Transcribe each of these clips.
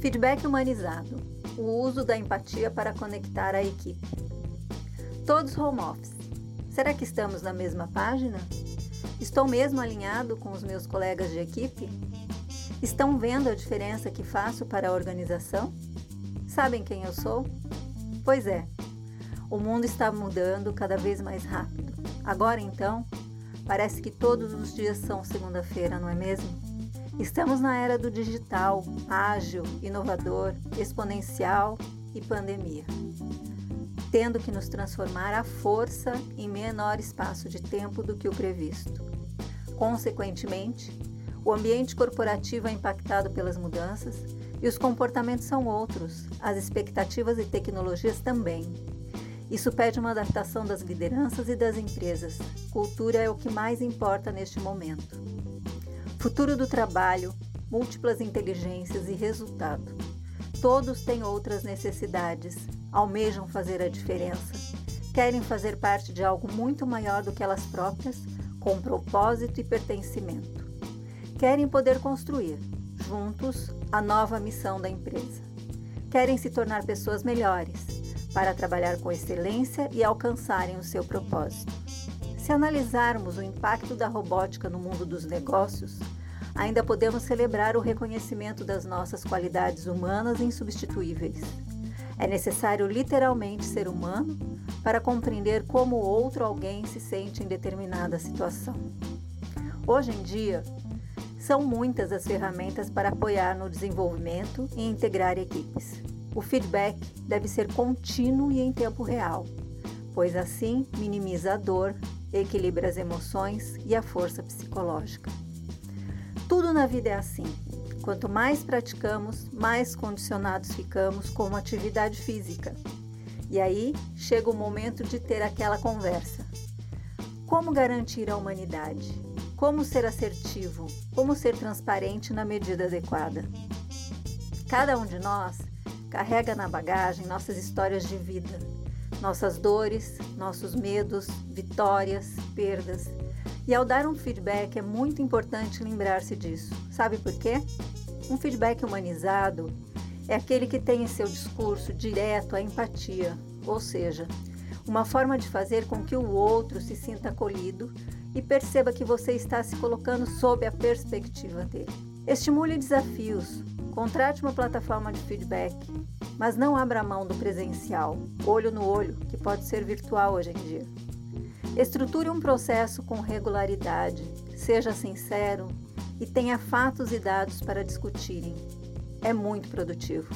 Feedback humanizado o uso da empatia para conectar a equipe. Todos home office. Será que estamos na mesma página? Estou mesmo alinhado com os meus colegas de equipe? Estão vendo a diferença que faço para a organização? Sabem quem eu sou? Pois é, o mundo está mudando cada vez mais rápido. Agora então, parece que todos os dias são segunda-feira, não é mesmo? Estamos na era do digital, ágil, inovador, exponencial e pandemia, tendo que nos transformar à força em menor espaço de tempo do que o previsto. Consequentemente, o ambiente corporativo é impactado pelas mudanças e os comportamentos são outros, as expectativas e tecnologias também. Isso pede uma adaptação das lideranças e das empresas. Cultura é o que mais importa neste momento. Futuro do trabalho, múltiplas inteligências e resultado. Todos têm outras necessidades, almejam fazer a diferença, querem fazer parte de algo muito maior do que elas próprias, com propósito e pertencimento. Querem poder construir, juntos, a nova missão da empresa. Querem se tornar pessoas melhores, para trabalhar com excelência e alcançarem o seu propósito. Se analisarmos o impacto da robótica no mundo dos negócios, ainda podemos celebrar o reconhecimento das nossas qualidades humanas insubstituíveis. É necessário literalmente ser humano para compreender como outro alguém se sente em determinada situação. Hoje em dia, são muitas as ferramentas para apoiar no desenvolvimento e integrar equipes. O feedback deve ser contínuo e em tempo real, pois assim minimiza a dor, equilibra as emoções e a força psicológica. Tudo na vida é assim. Quanto mais praticamos, mais condicionados ficamos com uma atividade física. E aí chega o momento de ter aquela conversa. Como garantir a humanidade? Como ser assertivo? Como ser transparente na medida adequada? Cada um de nós carrega na bagagem nossas histórias de vida, nossas dores, nossos medos, vitórias, perdas. E ao dar um feedback é muito importante lembrar-se disso. Sabe por quê? Um feedback humanizado é aquele que tem em seu discurso direto a empatia, ou seja, uma forma de fazer com que o outro se sinta acolhido e perceba que você está se colocando sob a perspectiva dele. Estimule desafios, contrate uma plataforma de feedback, mas não abra mão do presencial, olho no olho, que pode ser virtual hoje em dia. Estruture um processo com regularidade, seja sincero e tenha fatos e dados para discutirem. É muito produtivo.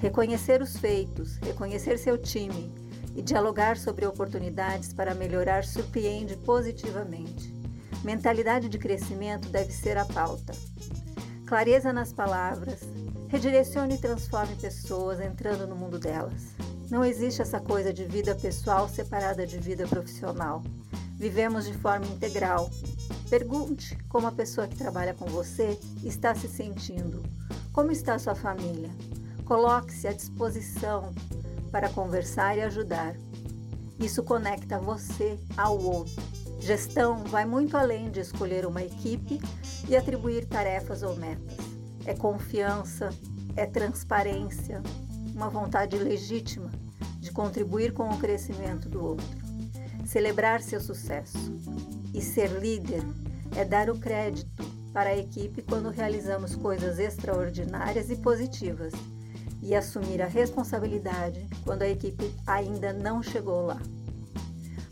Reconhecer os feitos, reconhecer seu time e dialogar sobre oportunidades para melhorar surpreende positivamente. Mentalidade de crescimento deve ser a pauta. Clareza nas palavras, redirecione e transforme pessoas entrando no mundo delas. Não existe essa coisa de vida pessoal separada de vida profissional. Vivemos de forma integral. Pergunte como a pessoa que trabalha com você está se sentindo. Como está sua família? Coloque-se à disposição para conversar e ajudar. Isso conecta você ao outro. Gestão vai muito além de escolher uma equipe e atribuir tarefas ou metas. É confiança, é transparência, uma vontade legítima de contribuir com o crescimento do outro. Celebrar seu sucesso. E ser líder é dar o crédito para a equipe quando realizamos coisas extraordinárias e positivas e assumir a responsabilidade quando a equipe ainda não chegou lá.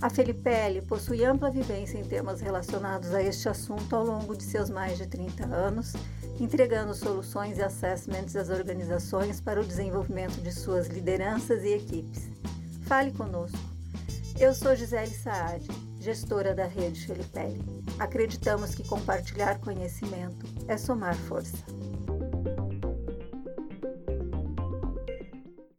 A Felipelli possui ampla vivência em temas relacionados a este assunto ao longo de seus mais de 30 anos, entregando soluções e assessments às organizações para o desenvolvimento de suas lideranças e equipes. Fale conosco. Eu sou Gisele Saad, gestora da rede Felipelli. Acreditamos que compartilhar conhecimento é somar força.